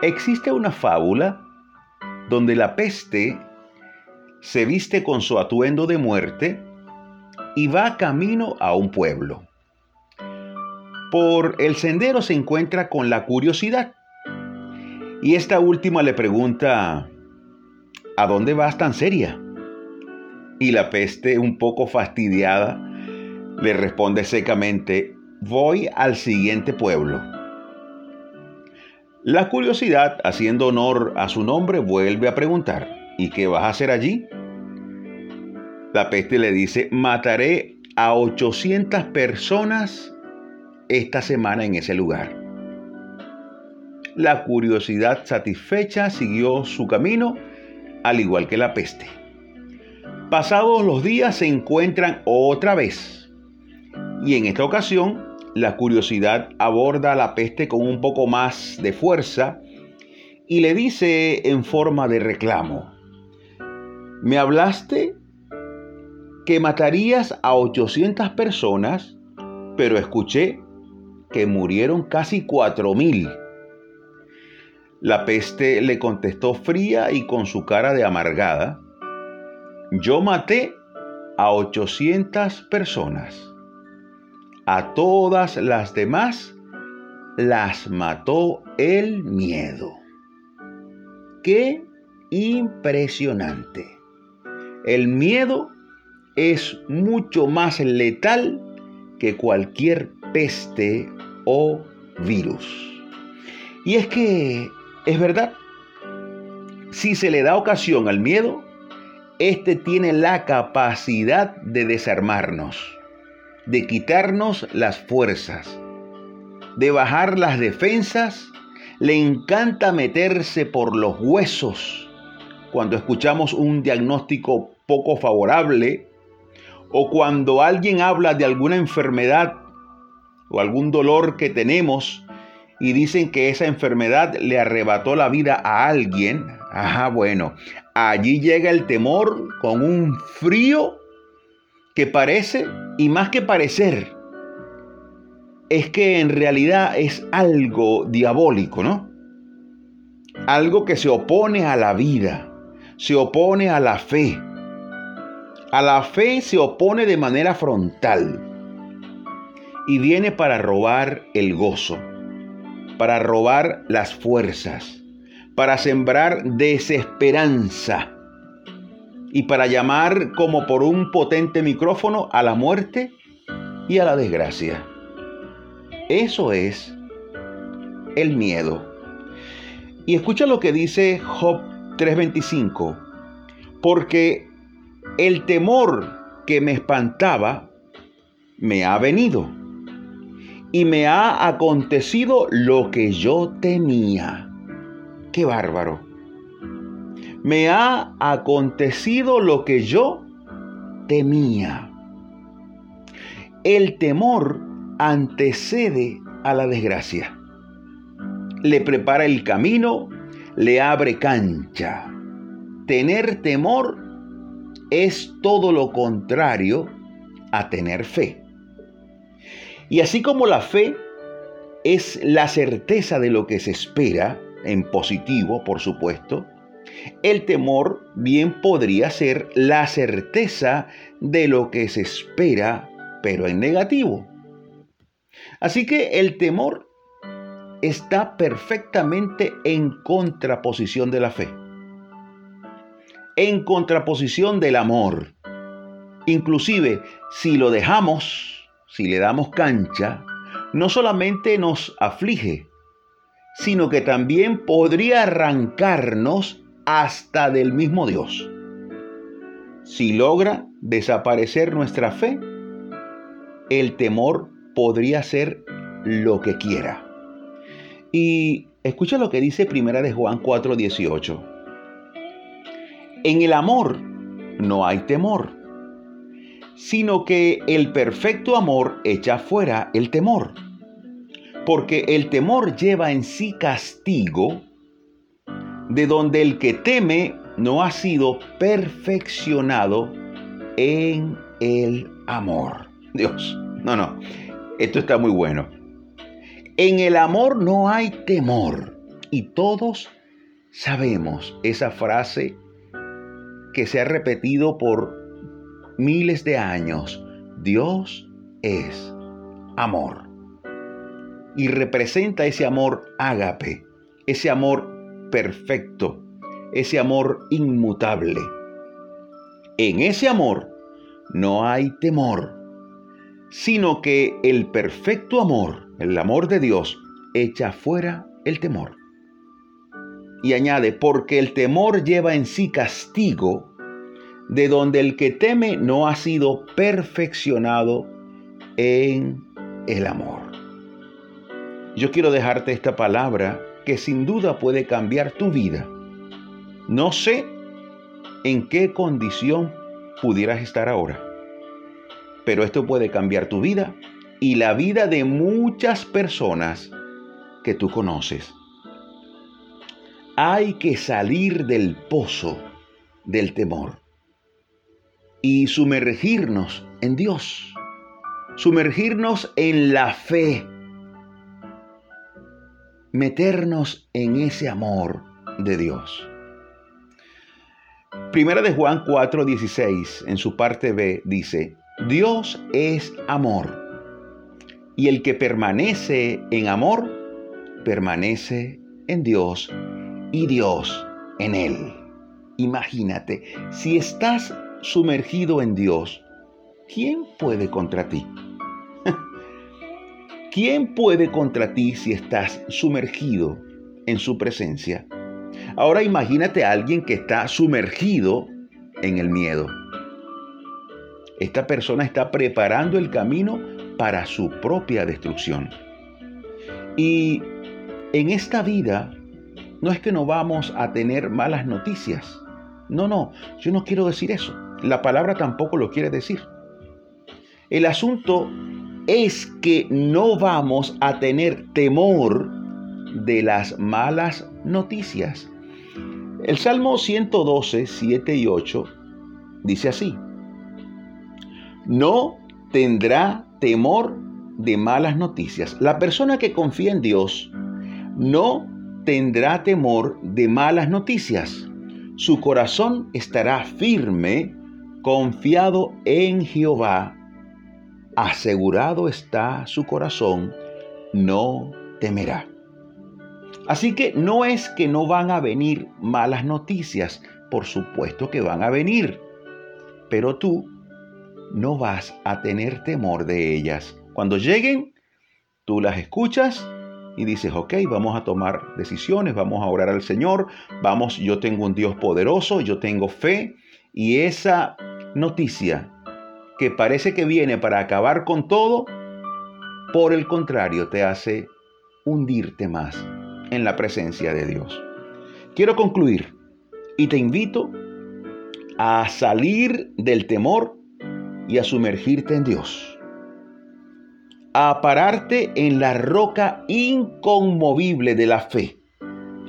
Existe una fábula donde la peste se viste con su atuendo de muerte y va camino a un pueblo. Por el sendero se encuentra con la curiosidad y esta última le pregunta, ¿a dónde vas tan seria? Y la peste, un poco fastidiada, le responde secamente, voy al siguiente pueblo. La curiosidad, haciendo honor a su nombre, vuelve a preguntar, ¿y qué vas a hacer allí? La peste le dice, mataré a 800 personas esta semana en ese lugar. La curiosidad satisfecha siguió su camino, al igual que la peste. Pasados los días se encuentran otra vez. Y en esta ocasión, la curiosidad aborda a la peste con un poco más de fuerza y le dice en forma de reclamo, me hablaste que matarías a 800 personas, pero escuché que murieron casi 4.000. La peste le contestó fría y con su cara de amargada, yo maté a 800 personas. A todas las demás las mató el miedo. ¡Qué impresionante! El miedo es mucho más letal que cualquier peste o virus. Y es que es verdad, si se le da ocasión al miedo, este tiene la capacidad de desarmarnos, de quitarnos las fuerzas, de bajar las defensas. Le encanta meterse por los huesos cuando escuchamos un diagnóstico poco favorable o cuando alguien habla de alguna enfermedad o algún dolor que tenemos y dicen que esa enfermedad le arrebató la vida a alguien, ajá, bueno, allí llega el temor con un frío que parece, y más que parecer, es que en realidad es algo diabólico, ¿no? Algo que se opone a la vida, se opone a la fe. A la fe se opone de manera frontal y viene para robar el gozo para robar las fuerzas, para sembrar desesperanza y para llamar como por un potente micrófono a la muerte y a la desgracia. Eso es el miedo. Y escucha lo que dice Job 3:25, porque el temor que me espantaba me ha venido y me ha acontecido lo que yo temía. Qué bárbaro. Me ha acontecido lo que yo temía. El temor antecede a la desgracia. Le prepara el camino, le abre cancha. Tener temor es todo lo contrario a tener fe. Y así como la fe es la certeza de lo que se espera, en positivo, por supuesto, el temor bien podría ser la certeza de lo que se espera, pero en negativo. Así que el temor está perfectamente en contraposición de la fe, en contraposición del amor. Inclusive, si lo dejamos si le damos cancha, no solamente nos aflige, sino que también podría arrancarnos hasta del mismo Dios. Si logra desaparecer nuestra fe, el temor podría ser lo que quiera. Y escucha lo que dice Primera de Juan 4:18. En el amor no hay temor sino que el perfecto amor echa fuera el temor. Porque el temor lleva en sí castigo, de donde el que teme no ha sido perfeccionado en el amor. Dios, no, no, esto está muy bueno. En el amor no hay temor. Y todos sabemos esa frase que se ha repetido por miles de años. Dios es amor. Y representa ese amor ágape, ese amor perfecto, ese amor inmutable. En ese amor no hay temor, sino que el perfecto amor, el amor de Dios, echa fuera el temor. Y añade, porque el temor lleva en sí castigo, de donde el que teme no ha sido perfeccionado en el amor. Yo quiero dejarte esta palabra que sin duda puede cambiar tu vida. No sé en qué condición pudieras estar ahora, pero esto puede cambiar tu vida y la vida de muchas personas que tú conoces. Hay que salir del pozo del temor y sumergirnos en Dios, sumergirnos en la fe, meternos en ese amor de Dios. Primera de Juan 4:16, en su parte B, dice, Dios es amor, y el que permanece en amor, permanece en Dios y Dios en él. Imagínate, si estás sumergido en Dios, ¿quién puede contra ti? ¿Quién puede contra ti si estás sumergido en su presencia? Ahora imagínate a alguien que está sumergido en el miedo. Esta persona está preparando el camino para su propia destrucción. Y en esta vida no es que no vamos a tener malas noticias. No, no, yo no quiero decir eso. La palabra tampoco lo quiere decir. El asunto es que no vamos a tener temor de las malas noticias. El Salmo 112, 7 y 8 dice así, no tendrá temor de malas noticias. La persona que confía en Dios no tendrá temor de malas noticias. Su corazón estará firme, confiado en Jehová. Asegurado está su corazón, no temerá. Así que no es que no van a venir malas noticias, por supuesto que van a venir, pero tú no vas a tener temor de ellas. Cuando lleguen, tú las escuchas y dices, ok, vamos a tomar decisiones, vamos a orar al Señor, vamos, yo tengo un Dios poderoso, yo tengo fe y esa noticia que parece que viene para acabar con todo, por el contrario, te hace hundirte más en la presencia de Dios. Quiero concluir y te invito a salir del temor y a sumergirte en Dios. A pararte en la roca inconmovible de la fe,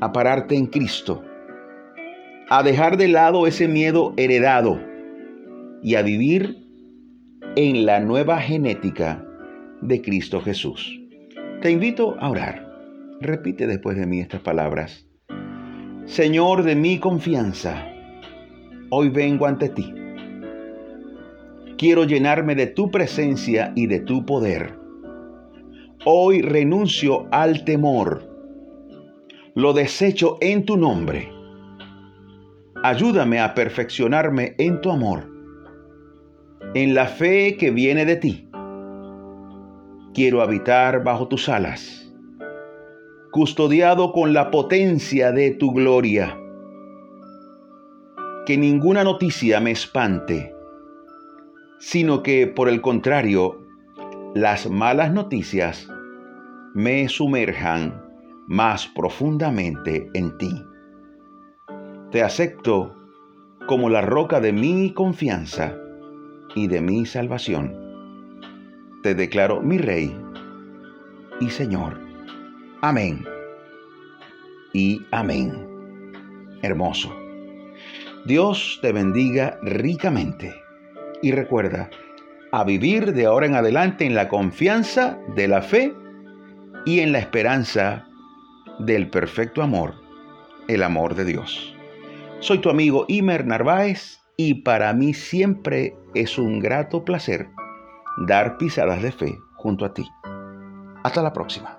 a pararte en Cristo, a dejar de lado ese miedo heredado y a vivir en la nueva genética de Cristo Jesús. Te invito a orar. Repite después de mí estas palabras. Señor de mi confianza, hoy vengo ante ti. Quiero llenarme de tu presencia y de tu poder Hoy renuncio al temor. Lo desecho en tu nombre. Ayúdame a perfeccionarme en tu amor, en la fe que viene de ti. Quiero habitar bajo tus alas, custodiado con la potencia de tu gloria. Que ninguna noticia me espante, sino que por el contrario, las malas noticias me sumerjan más profundamente en ti. Te acepto como la roca de mi confianza y de mi salvación. Te declaro mi Rey y Señor. Amén. Y amén. Hermoso. Dios te bendiga ricamente. Y recuerda, a vivir de ahora en adelante en la confianza de la fe y en la esperanza del perfecto amor, el amor de Dios. Soy tu amigo Imer Narváez y para mí siempre es un grato placer dar pisadas de fe junto a ti. Hasta la próxima.